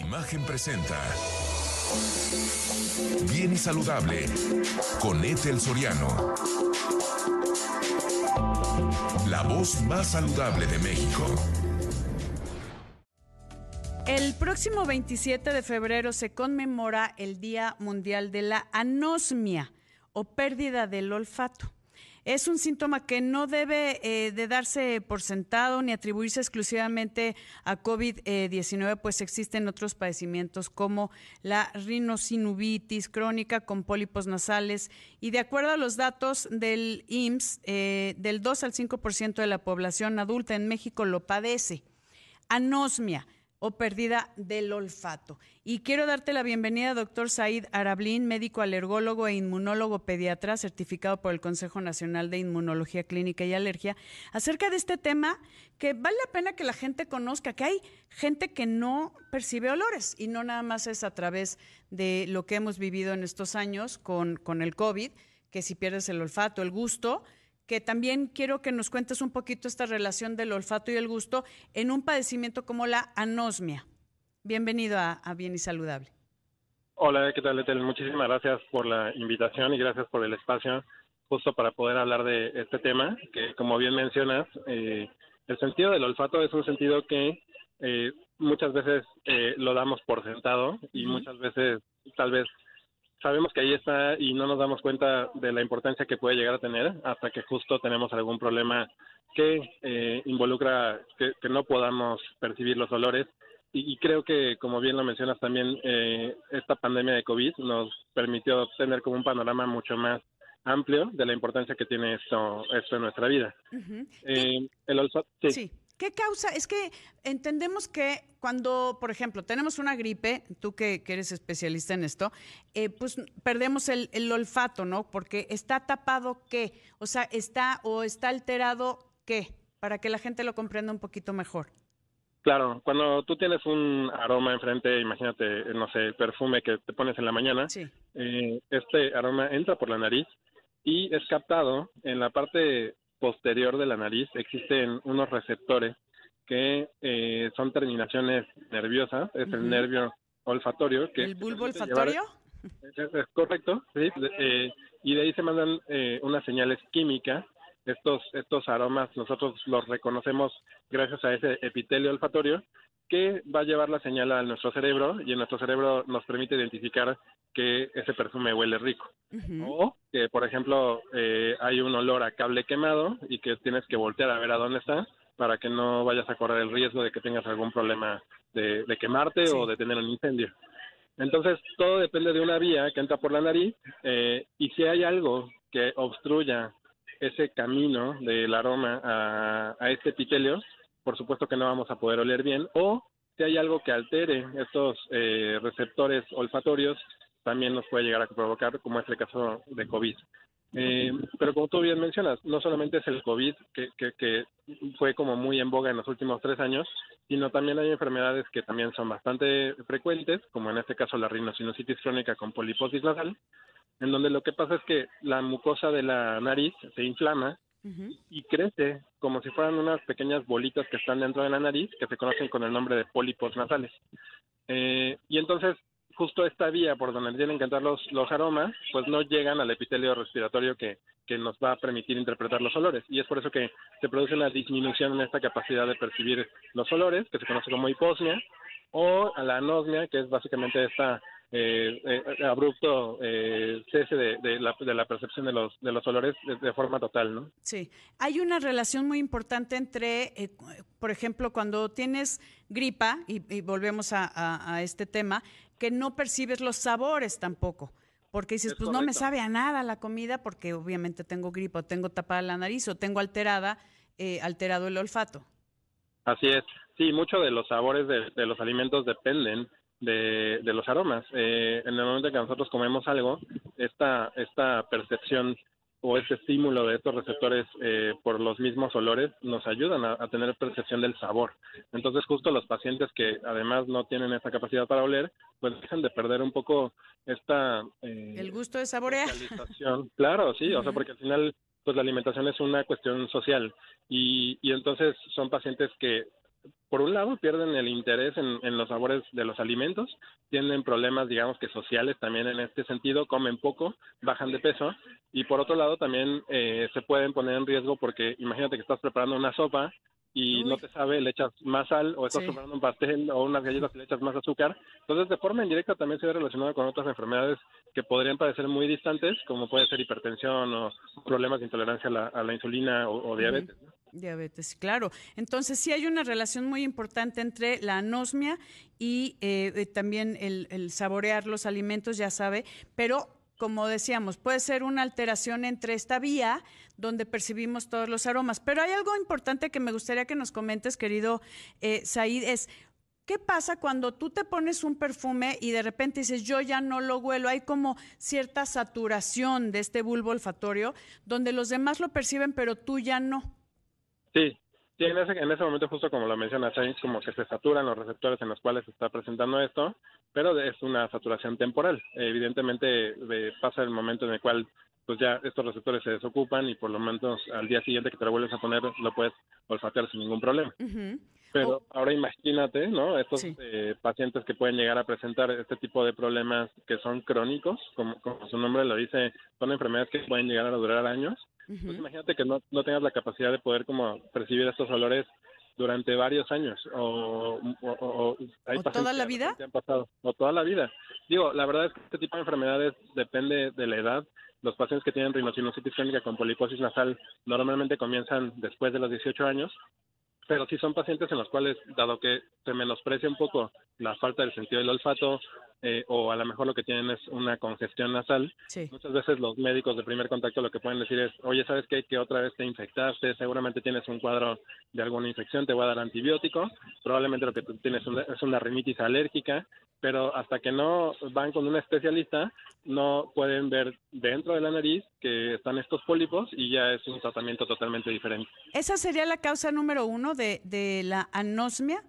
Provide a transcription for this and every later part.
Imagen presenta. Bien y saludable con Ethel Soriano. La voz más saludable de México. El próximo 27 de febrero se conmemora el Día Mundial de la Anosmia o pérdida del olfato. Es un síntoma que no debe eh, de darse por sentado ni atribuirse exclusivamente a COVID-19, pues existen otros padecimientos como la rinosinubitis crónica con pólipos nasales y de acuerdo a los datos del IMSS, eh, del 2 al 5% de la población adulta en México lo padece. Anosmia o pérdida del olfato. Y quiero darte la bienvenida, doctor Said Arablín, médico alergólogo e inmunólogo pediatra, certificado por el Consejo Nacional de Inmunología Clínica y Alergia, acerca de este tema que vale la pena que la gente conozca, que hay gente que no percibe olores y no nada más es a través de lo que hemos vivido en estos años con, con el COVID, que si pierdes el olfato, el gusto, que también quiero que nos cuentes un poquito esta relación del olfato y el gusto en un padecimiento como la anosmia. Bienvenido a, Bien y Saludable. Hola, ¿qué tal, Etel? Muchísimas gracias por la invitación y gracias por el espacio justo para poder hablar de este tema, que como bien mencionas, eh, el sentido del olfato es un sentido que eh, muchas veces eh, lo damos por sentado y muchas veces tal vez sabemos que ahí está y no nos damos cuenta de la importancia que puede llegar a tener hasta que justo tenemos algún problema que eh, involucra que, no podamos percibir los olores. Y, creo que, como bien lo mencionas también, eh, esta pandemia de COVID nos permitió tener como un panorama mucho más amplio de la importancia que tiene esto, esto en nuestra vida. Eh, el olfato, sí. ¿Qué causa? Es que entendemos que cuando, por ejemplo, tenemos una gripe, tú que, eres especialista en esto, eh, pues perdemos el, olfato, ¿no? Porque está tapado qué, o sea, está o está alterado qué, para que la gente lo comprenda un poquito mejor. Claro, cuando tú tienes un aroma enfrente, imagínate, no sé, el perfume que te pones en la mañana, eh, este aroma entra por la nariz y es captado en la parte posterior de la nariz existen unos receptores que eh, son terminaciones nerviosas, es el nervio olfatorio. Que ¿El bulbo olfatorio? es, correcto, sí, eh, y de ahí se mandan eh, unas señales químicas. Estos, estos aromas nosotros los reconocemos gracias a ese epitelio olfatorio que va a llevar la señal a nuestro cerebro y en nuestro cerebro nos permite identificar que ese perfume huele rico. O que, por ejemplo, eh, hay un olor a cable quemado y que tienes que voltear a ver a dónde está para que no vayas a correr el riesgo de que tengas algún problema de, quemarte o de tener un incendio. Entonces, todo depende de una vía que entra por la nariz eh, y si hay algo que obstruya ese camino del aroma a, a este epitelio, por supuesto que no vamos a poder oler bien, o si hay algo que altere estos eh, receptores olfatorios, también nos puede llegar a provocar, como es el caso de COVID. Eh, pero como tú bien mencionas, no solamente es el COVID que, que, fue como muy en boga en los últimos tres años, sino también hay enfermedades que también son bastante frecuentes, como en este caso la rinosinusitis crónica con poliposis nasal, en donde lo que pasa es que la mucosa de la nariz se inflama y crece como si fueran unas pequeñas bolitas que están dentro de la nariz, que se conocen con el nombre de pólipos nasales. Eh, y entonces, justo esta vía por donde tienen que entrar los, los aromas, pues no llegan al epitelio respiratorio que, que nos va a permitir interpretar los olores. Y es por eso que se produce una disminución en esta capacidad de percibir los olores, que se conoce como hiposmia, o a la anosmia, que es básicamente esta eh, eh, abrupto eh, cese de, la, de, la, percepción de los, de los olores de, forma total, ¿no? Sí, hay una relación muy importante entre, eh, por ejemplo, cuando tienes gripa, y, volvemos a, este tema, que no percibes los sabores tampoco. Porque dices, pues no me sabe a nada la comida porque obviamente tengo gripa, o tengo tapada la nariz, o tengo alterada, alterado el olfato. Así es. Sí, mucho de los sabores de, de los alimentos dependen de, de los aromas. Eh, en el momento que nosotros comemos algo, esta, esta percepción o este estímulo de estos receptores eh, por los mismos olores nos ayudan a, tener percepción del sabor. Entonces, justo los pacientes que además no tienen esta capacidad para oler, pues dejan de perder un poco esta... Eh, el gusto de saborear. Claro, sí, o sea, porque al final, pues la alimentación es una cuestión social y, y entonces son pacientes que por un lado, pierden el interés en, en, los sabores de los alimentos, tienen problemas, digamos que sociales también en este sentido, comen poco, bajan de peso, y por otro lado también eh, se pueden poner en riesgo porque imagínate que estás preparando una sopa y no te sabe, le echas más sal o estás preparando un pastel o unas galletas y le echas más azúcar. Entonces, de forma indirecta también se ve relacionado con otras enfermedades que podrían parecer muy distantes, como puede ser hipertensión o problemas de intolerancia a la, insulina o, diabetes. Diabetes, claro. Entonces, sí hay una relación muy importante entre la anosmia y eh, eh, también el, saborear los alimentos, ya sabe, pero como decíamos, puede ser una alteración entre esta vía donde percibimos todos los aromas. Pero hay algo importante que me gustaría que nos comentes, querido eh, Said, es ¿qué pasa cuando tú te pones un perfume y de repente dices, yo ya no lo huelo? Hay como cierta saturación de este bulbo olfatorio donde los demás lo perciben, pero tú ya no. Sí, Sí, en ese, en ese momento, justo como lo menciona Sainz, como que se saturan los receptores en los cuales se está presentando esto, pero es una saturación temporal. Evidentemente pasa el momento en el cual pues ya estos receptores se desocupan y por lo menos al día siguiente que te lo vuelves a poner lo puedes olfatear sin ningún problema. Pero ahora imagínate, ¿no? Estos eh, pacientes que pueden llegar a presentar este tipo de problemas que son crónicos, como, como su nombre lo dice, son enfermedades que pueden llegar a durar años pues imagínate que no, no tengas la capacidad de poder como percibir estos olores durante varios años o, o, toda la vida han pasado, o toda la vida. Digo la verdad es que este tipo de enfermedades depende de la edad. Los pacientes que tienen rinosinusitis crónica con poliposis nasal normalmente comienzan después de los 18 años pero sí son pacientes en los cuales, dado que se menosprecia un poco la falta del sentido del olfato eh, o a lo mejor lo que tienen es una congestión nasal, muchas veces los médicos de primer contacto lo que pueden decir es, oye, ¿sabes qué? Que otra vez te infectaste, seguramente tienes un cuadro de alguna infección, te voy a dar antibiótico, probablemente lo que tú tienes es una rinitis alérgica, pero hasta que no van con un especialista, no pueden ver dentro de la nariz que están estos pólipos y ya es un tratamiento totalmente diferente. ¿Esa sería la causa número uno de, de la anosmia?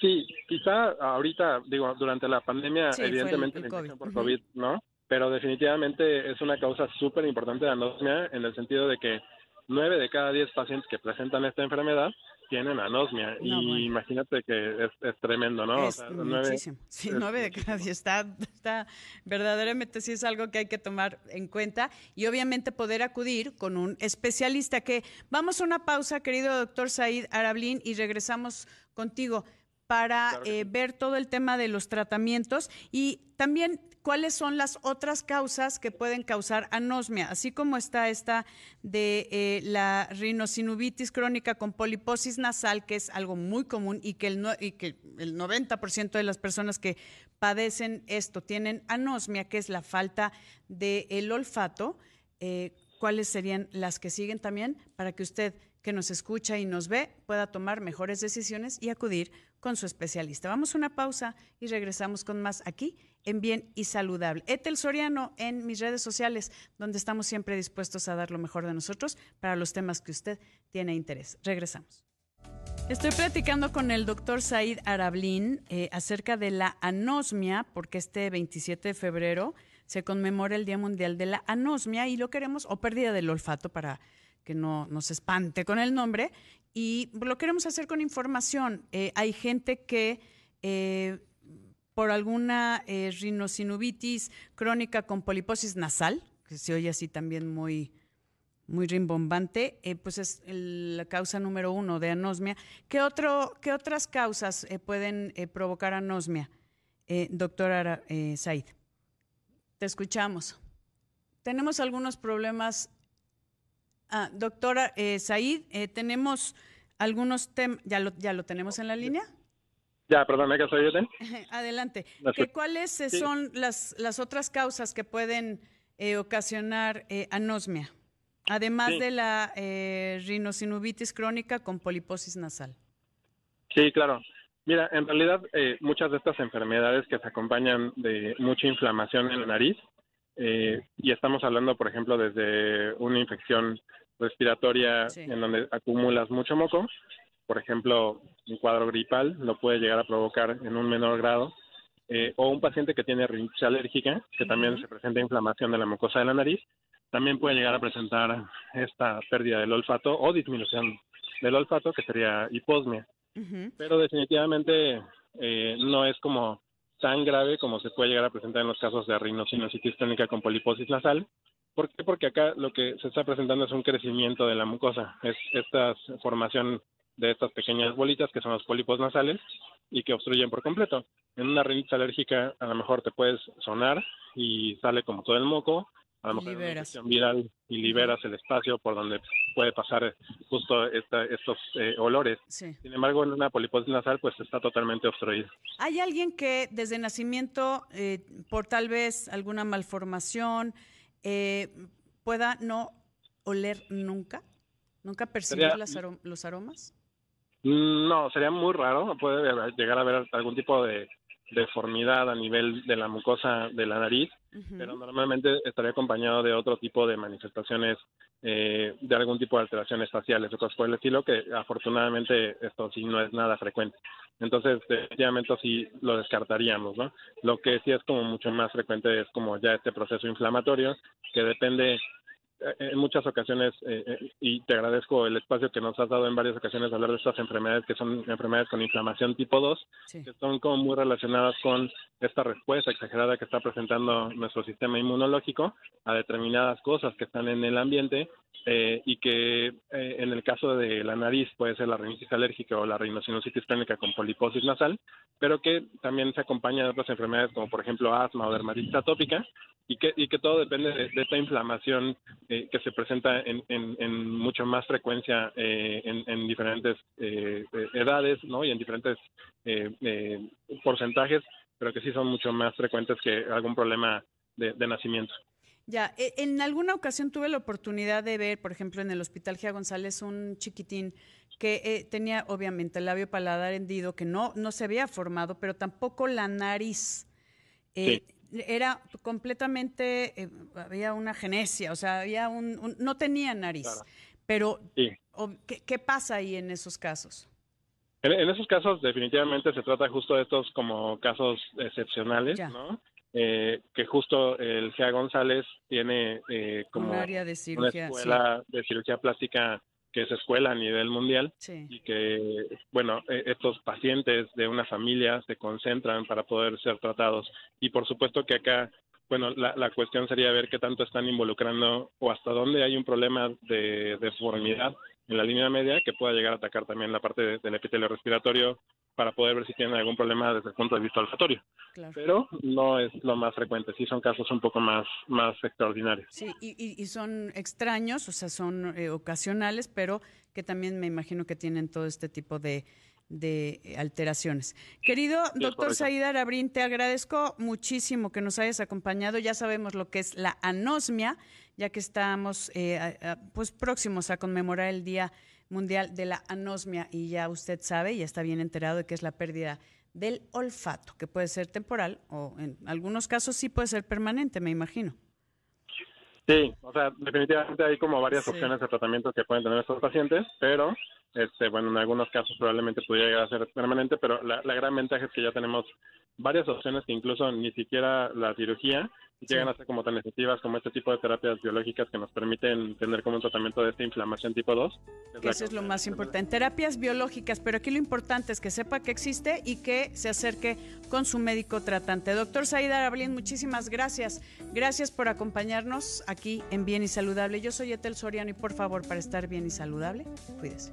Sí, quizá ahorita, digo, durante la pandemia, evidentemente por COVID, ¿no? Pero definitivamente es una causa súper importante de anosmia en el sentido de que nueve de cada diez pacientes que presentan esta enfermedad tienen anosmia. y imagínate que es, tremendo, ¿no? Es muchísimo. sí, nueve de cada diez. Está, está, verdaderamente sí es algo que hay que tomar en cuenta y obviamente poder acudir con un especialista que vamos a una pausa, querido doctor Said Arablín, y regresamos contigo para eh, ver todo el tema de los tratamientos y también cuáles son las otras causas que pueden causar anosmia, así como está esta de eh, la rinosinubitis crónica con poliposis nasal, que es algo muy común y que el, y que el 90% de las personas que padecen esto tienen anosmia, que es la falta del el olfato. Eh, ¿Cuáles serían las que siguen también para que usted que nos escucha y nos ve pueda tomar mejores decisiones y acudir con su especialista. Vamos a una pausa y regresamos con más aquí en Bien y Saludable. Etel Soriano en mis redes sociales, donde estamos siempre dispuestos a dar lo mejor de nosotros para los temas que usted tiene interés. Regresamos. Estoy platicando con el doctor Said Arablín eh, acerca de la anosmia, porque este 27 de febrero se conmemora el Día Mundial de la Anosmia y lo queremos, o pérdida del olfato para que no nos espante con el nombre, y lo queremos hacer con información. Eh, hay gente que eh, por alguna eh, crónica con poliposis nasal, que se oye así también muy, muy rimbombante, pues es la causa número uno de anosmia. ¿Qué, otro, qué otras causas pueden provocar anosmia, doctora Said? Te escuchamos. Tenemos algunos problemas Ah, doctora eh, Said, eh, tenemos algunos temas, ¿ya lo, ¿ya lo tenemos en la línea? Ya, perdón, que soy yo. Adelante. ¿Cuáles eh, son las, las otras causas que pueden eh, ocasionar anosmia? Además de la rinosinubitis crónica con poliposis nasal. Sí, claro. Mira, en realidad muchas de estas enfermedades que se acompañan de mucha inflamación en la nariz eh, y estamos hablando, por ejemplo, desde una infección respiratoria en donde acumulas mucho moco, por ejemplo, un cuadro gripal lo puede llegar a provocar en un menor grado, eh, o un paciente que tiene rinitis alérgica, que también se presenta inflamación de la mucosa de la nariz, también puede llegar a presentar esta pérdida del olfato o disminución del olfato, que sería hiposmia. Pero definitivamente eh, no es como tan grave como se puede llegar a presentar en los casos de rinocinositis crónica con poliposis nasal. ¿Por qué? Porque acá lo que se está presentando es un crecimiento de la mucosa, es esta formación de estas pequeñas bolitas que son los pólipos nasales y que obstruyen por completo. En una rinitis alérgica a lo mejor te puedes sonar y sale como todo el moco, a lo mejor liberas. una viral y liberas el espacio por donde puede pasar justo estos eh, olores. Sin embargo, en una poliposis nasal pues está totalmente obstruido. ¿Hay alguien que desde nacimiento, eh, por tal vez alguna malformación, eh, pueda no oler nunca? ¿Nunca percibir los aromas? No, sería muy raro. Puede llegar a haber algún tipo de deformidad a nivel de la mucosa de la nariz, pero normalmente estaría acompañado de otro tipo de manifestaciones, eh, de algún tipo de alteraciones faciales o cosas por el estilo, que afortunadamente esto sí no es nada frecuente. Entonces, definitivamente sí lo descartaríamos, ¿no? Lo que sí es como mucho más frecuente es como ya este proceso inflamatorio, que depende en muchas ocasiones, eh, eh, y te agradezco el espacio que nos has dado en varias ocasiones hablar de estas enfermedades que son enfermedades con inflamación tipo 2, que son como muy relacionadas con esta respuesta exagerada que está presentando nuestro sistema inmunológico a determinadas cosas que están en el ambiente y que en el caso de la nariz puede ser la rinitis alérgica o la rinocinositis crónica con poliposis nasal, pero que también se acompaña de otras enfermedades como por ejemplo asma o dermatitis atópica y que, y que todo depende de, esta inflamación eh, que se presenta en, en, mucho más frecuencia eh, en, diferentes eh, edades ¿no? y en diferentes porcentajes, pero que sí son mucho más frecuentes que algún problema de, nacimiento. Ya, e, en alguna ocasión tuve la oportunidad de ver, por ejemplo, en el Hospital Gia González, un chiquitín que tenía obviamente el labio paladar hendido, que no, no se había formado, pero tampoco la nariz. Sí era completamente, eh, había una genesia, o sea, había un, no tenía nariz. Pero, ¿qué, pasa ahí en esos casos? En, esos casos, definitivamente se trata justo de estos como casos excepcionales, ¿no? Eh, que justo el GEA González tiene eh, como un área de cirugía, una escuela de cirugía plástica que es escuela a nivel mundial y que, bueno, e, estos pacientes de una familia se concentran para poder ser tratados. Y por supuesto que acá, bueno, la, la cuestión sería ver qué tanto están involucrando o hasta dónde hay un problema de deformidad en la línea media que pueda llegar a atacar también la parte del epitelio respiratorio para poder ver si tienen algún problema desde el punto de vista olfatorio. Pero no es lo más frecuente, sí son casos un poco más, más extraordinarios. Sí, y, y, son extraños, o sea, son eh, ocasionales, pero que también me imagino que tienen todo este tipo de, de alteraciones. Querido doctor Saidar Abrín, te agradezco muchísimo que nos hayas acompañado. Ya sabemos lo que es la anosmia, ya que estamos eh, pues próximos a conmemorar el Día Mundial de la Anosmia y ya usted sabe, y está bien enterado de que es la pérdida del olfato, que puede ser temporal o en algunos casos sí puede ser permanente, me imagino. Sí, o sea, definitivamente hay como varias opciones de tratamiento que pueden tener estos pacientes, pero este, bueno, en algunos casos probablemente pudiera llegar a ser permanente, pero la, la gran ventaja es que ya tenemos varias opciones que incluso ni siquiera la cirugía llegan a ser como tan efectivas como este tipo de terapias biológicas que nos permiten tener como un tratamiento de esta inflamación tipo 2. Eso es lo más importante. Terapias biológicas, pero aquí lo importante es que sepa que existe y que se acerque con su médico tratante. Doctor Saida Arablín, muchísimas gracias. Gracias por acompañarnos aquí en Bien y Saludable. Yo soy Etel Soriano y por favor, para estar bien y saludable, cuídese.